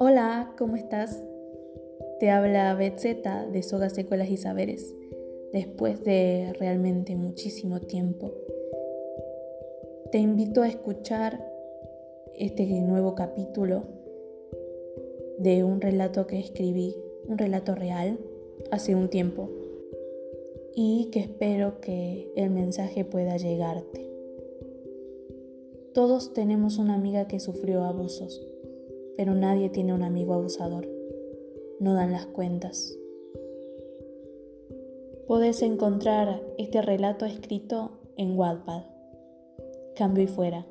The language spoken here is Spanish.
Hola, ¿cómo estás? Te habla Betzeta de Sogas Secuelas y Saberes, después de realmente muchísimo tiempo. Te invito a escuchar este nuevo capítulo de un relato que escribí, un relato real, hace un tiempo y que espero que el mensaje pueda llegarte. Todos tenemos una amiga que sufrió abusos, pero nadie tiene un amigo abusador. No dan las cuentas. Puedes encontrar este relato escrito en Wattpad. Cambio y fuera.